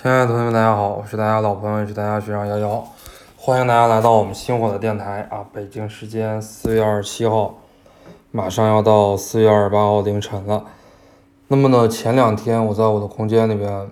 亲爱的同学们，大家好，我是大家老朋友，也是大家学长瑶瑶，欢迎大家来到我们星火的电台啊！北京时间四月二十七号，马上要到四月二十八号凌晨了。那么呢，前两天我在我的空间里边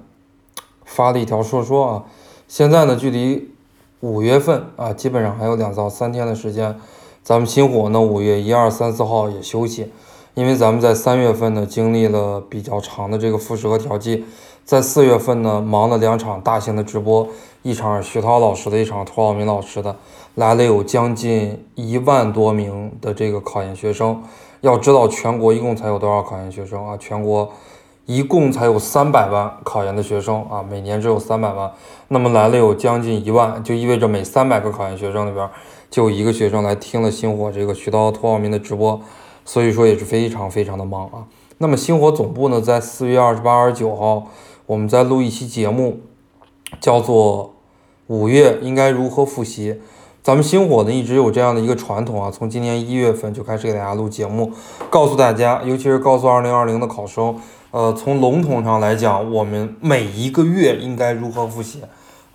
发了一条说说啊，现在呢，距离五月份啊，基本上还有两到三天的时间，咱们星火呢，五月一二三四号也休息。因为咱们在三月份呢经历了比较长的这个复试和调剂，在四月份呢忙了两场大型的直播，一场徐涛老师的，一场涂浩明老师的，来了有将近一万多名的这个考研学生。要知道全国一共才有多少考研学生啊？全国一共才有三百万考研的学生啊，每年只有三百万，那么来了有将近一万，就意味着每三百个考研学生里边就有一个学生来听了星火这个徐涛、涂浩明的直播。所以说也是非常非常的忙啊。那么星火总部呢，在四月二十八、二十九号，我们在录一期节目，叫做《五月应该如何复习》。咱们星火呢一直有这样的一个传统啊，从今年一月份就开始给大家录节目，告诉大家，尤其是告诉二零二零的考生，呃，从笼统上来讲，我们每一个月应该如何复习。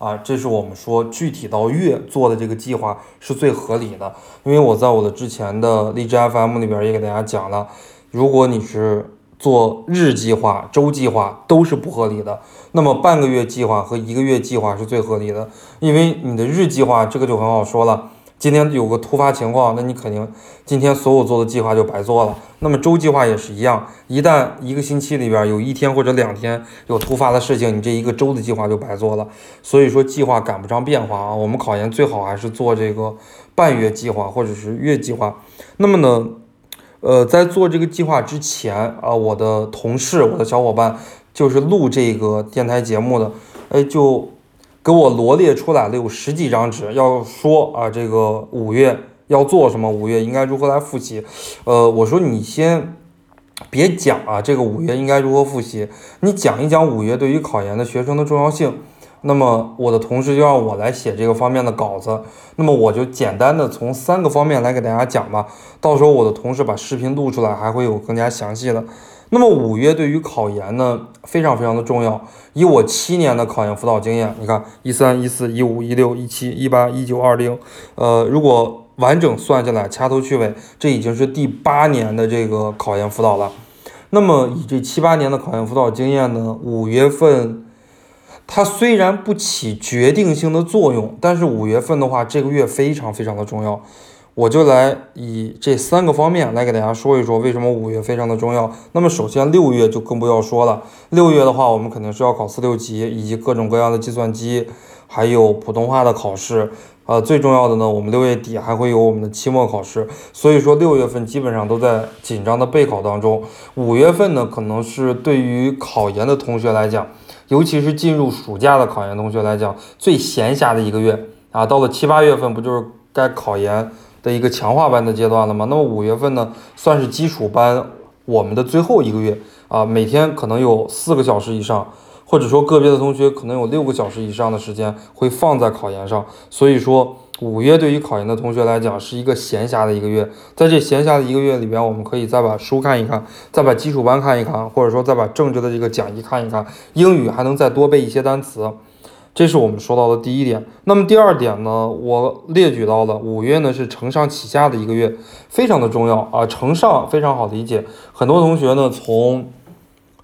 啊，这是我们说具体到月做的这个计划是最合理的，因为我在我的之前的荔枝 FM 里边也给大家讲了，如果你是做日计划、周计划都是不合理的，那么半个月计划和一个月计划是最合理的，因为你的日计划这个就很好说了。今天有个突发情况，那你肯定今天所有做的计划就白做了。那么周计划也是一样，一旦一个星期里边有一天或者两天有突发的事情，你这一个周的计划就白做了。所以说计划赶不上变化啊，我们考研最好还是做这个半月计划或者是月计划。那么呢，呃，在做这个计划之前啊，我的同事、我的小伙伴就是录这个电台节目的，哎就。给我罗列出来了有十几张纸，要说啊，这个五月要做什么，五月应该如何来复习。呃，我说你先别讲啊，这个五月应该如何复习，你讲一讲五月对于考研的学生的重要性。那么我的同事就让我来写这个方面的稿子，那么我就简单的从三个方面来给大家讲吧。到时候我的同事把视频录出来，还会有更加详细的。那么五月对于考研呢，非常非常的重要。以我七年的考研辅导经验，你看一三一四一五一六一七一八一九二零，呃，如果完整算下来，掐头去尾，这已经是第八年的这个考研辅导了。那么以这七八年的考研辅导经验呢，五月份它虽然不起决定性的作用，但是五月份的话，这个月非常非常的重要。我就来以这三个方面来给大家说一说为什么五月非常的重要。那么首先六月就更不要说了，六月的话我们肯定是要考四六级以及各种各样的计算机，还有普通话的考试。呃，最重要的呢，我们六月底还会有我们的期末考试，所以说六月份基本上都在紧张的备考当中。五月份呢，可能是对于考研的同学来讲，尤其是进入暑假的考研同学来讲，最闲暇的一个月啊。到了七八月份，不就是该考研？的一个强化班的阶段了吗？那么五月份呢，算是基础班我们的最后一个月啊，每天可能有四个小时以上，或者说个别的同学可能有六个小时以上的时间会放在考研上。所以说五月对于考研的同学来讲是一个闲暇的一个月，在这闲暇的一个月里边，我们可以再把书看一看，再把基础班看一看，或者说再把政治的这个讲义看一看，英语还能再多背一些单词。这是我们说到的第一点。那么第二点呢？我列举到了五月呢是承上启下的一个月，非常的重要啊。承上非常好理解，很多同学呢从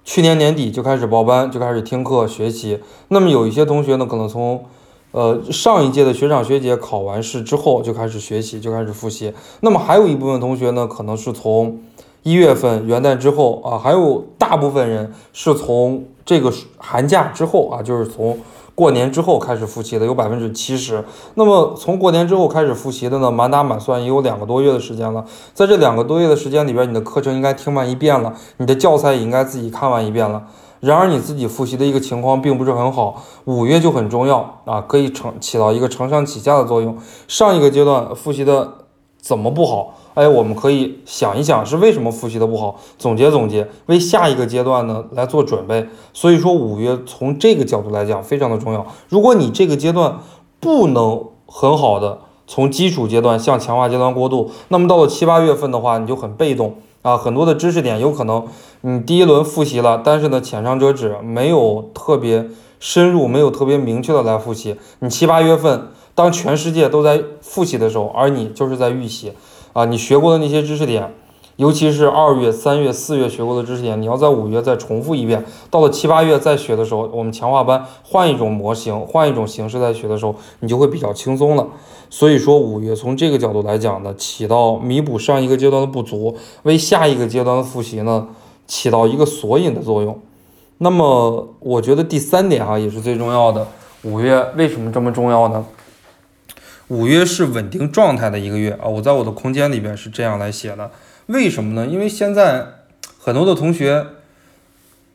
去年年底就开始报班，就开始听课学习。那么有一些同学呢，可能从呃上一届的学长学姐考完试之后就开始学习，就开始复习。那么还有一部分同学呢，可能是从一月份元旦之后啊，还有大部分人是从这个寒假之后啊，就是从。过年之后开始复习的有百分之七十，那么从过年之后开始复习的呢，满打满算也有两个多月的时间了。在这两个多月的时间里边，你的课程应该听完一遍了，你的教材也应该自己看完一遍了。然而你自己复习的一个情况并不是很好，五月就很重要啊，可以承起到一个承上启下的作用。上一个阶段复习的怎么不好？哎，我们可以想一想是为什么复习的不好，总结总结，为下一个阶段呢来做准备。所以说五月从这个角度来讲非常的重要。如果你这个阶段不能很好的从基础阶段向强化阶段过渡，那么到了七八月份的话，你就很被动，啊，很多的知识点有可能你第一轮复习了，但是呢浅尝辄止，没有特别深入，没有特别明确的来复习。你七八月份当全世界都在复习的时候，而你就是在预习啊，你学过的那些知识点。尤其是二月、三月、四月学过的知识点，你要在五月再重复一遍。到了七八月再学的时候，我们强化班换一种模型，换一种形式再学的时候，你就会比较轻松了。所以说，五月从这个角度来讲呢，起到弥补上一个阶段的不足，为下一个阶段的复习呢，起到一个索引的作用。那么，我觉得第三点啊，也是最重要的。五月为什么这么重要呢？五月是稳定状态的一个月啊，我在我的空间里边是这样来写的。为什么呢？因为现在很多的同学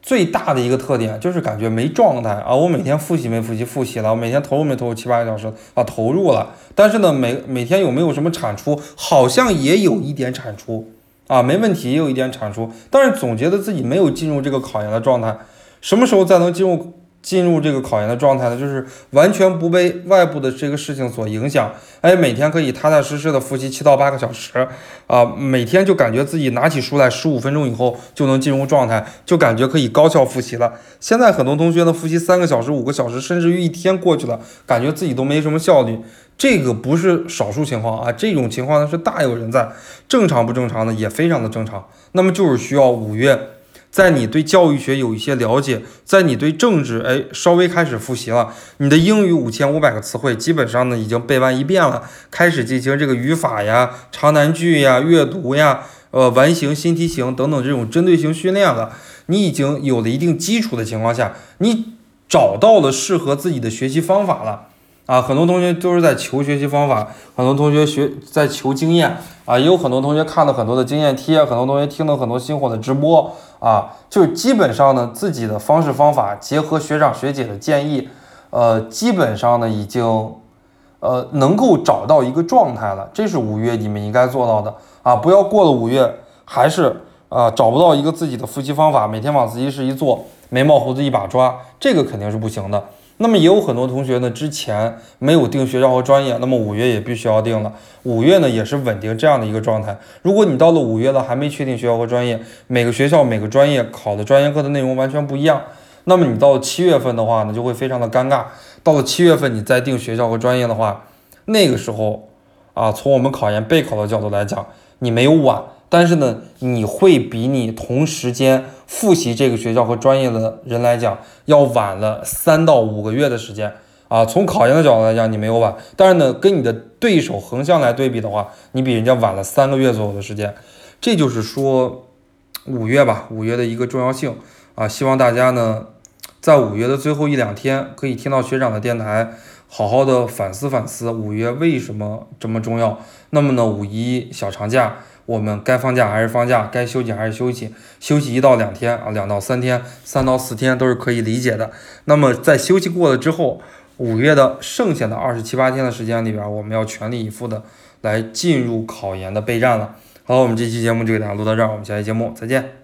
最大的一个特点就是感觉没状态啊！我每天复习没复习？复习了。我每天投入没投入七八个小时啊？投入了。但是呢，每每天有没有什么产出？好像也有一点产出啊，没问题，也有一点产出。但是总觉得自己没有进入这个考研的状态，什么时候才能进入？进入这个考研的状态呢，就是完全不被外部的这个事情所影响，哎，每天可以踏踏实实的复习七到八个小时，啊，每天就感觉自己拿起书来十五分钟以后就能进入状态，就感觉可以高效复习了。现在很多同学呢，复习三个小时、五个小时，甚至于一天过去了，感觉自己都没什么效率。这个不是少数情况啊，这种情况呢是大有人在，正常不正常呢也非常的正常。那么就是需要五月。在你对教育学有一些了解，在你对政治哎稍微开始复习了，你的英语五千五百个词汇基本上呢已经背完一遍了，开始进行这个语法呀、长难句呀、阅读呀、呃完形、新题型等等这种针对性训练了，你已经有了一定基础的情况下，你找到了适合自己的学习方法了。啊，很多同学都是在求学习方法，很多同学学在求经验啊，也有很多同学看了很多的经验贴，很多同学听了很多星火的直播啊，就是基本上呢，自己的方式方法结合学长学姐的建议，呃，基本上呢已经呃能够找到一个状态了。这是五月你们应该做到的啊，不要过了五月还是啊找不到一个自己的复习方法，每天往自习室一坐，眉毛胡子一把抓，这个肯定是不行的。那么也有很多同学呢，之前没有定学校和专业，那么五月也必须要定了。五月呢也是稳定这样的一个状态。如果你到了五月了还没确定学校和专业，每个学校每个专业考的专业课的内容完全不一样，那么你到了七月份的话呢，就会非常的尴尬。到了七月份你再定学校和专业的话，那个时候啊，从我们考研备考的角度来讲，你没有晚。但是呢，你会比你同时间复习这个学校和专业的人来讲，要晚了三到五个月的时间啊。从考研的角度来讲，你没有晚，但是呢，跟你的对手横向来对比的话，你比人家晚了三个月左右的时间。这就是说，五月吧，五月的一个重要性啊。希望大家呢，在五月的最后一两天，可以听到学长的电台，好好的反思反思五月为什么这么重要。那么呢，五一小长假。我们该放假还是放假，该休息还是休息，休息一到两天啊，两到三天，三到四天都是可以理解的。那么在休息过了之后，五月的剩下的二十七八天的时间里边，我们要全力以赴的来进入考研的备战了。好，我们这期节目就给大家录到这儿，我们下期节目再见。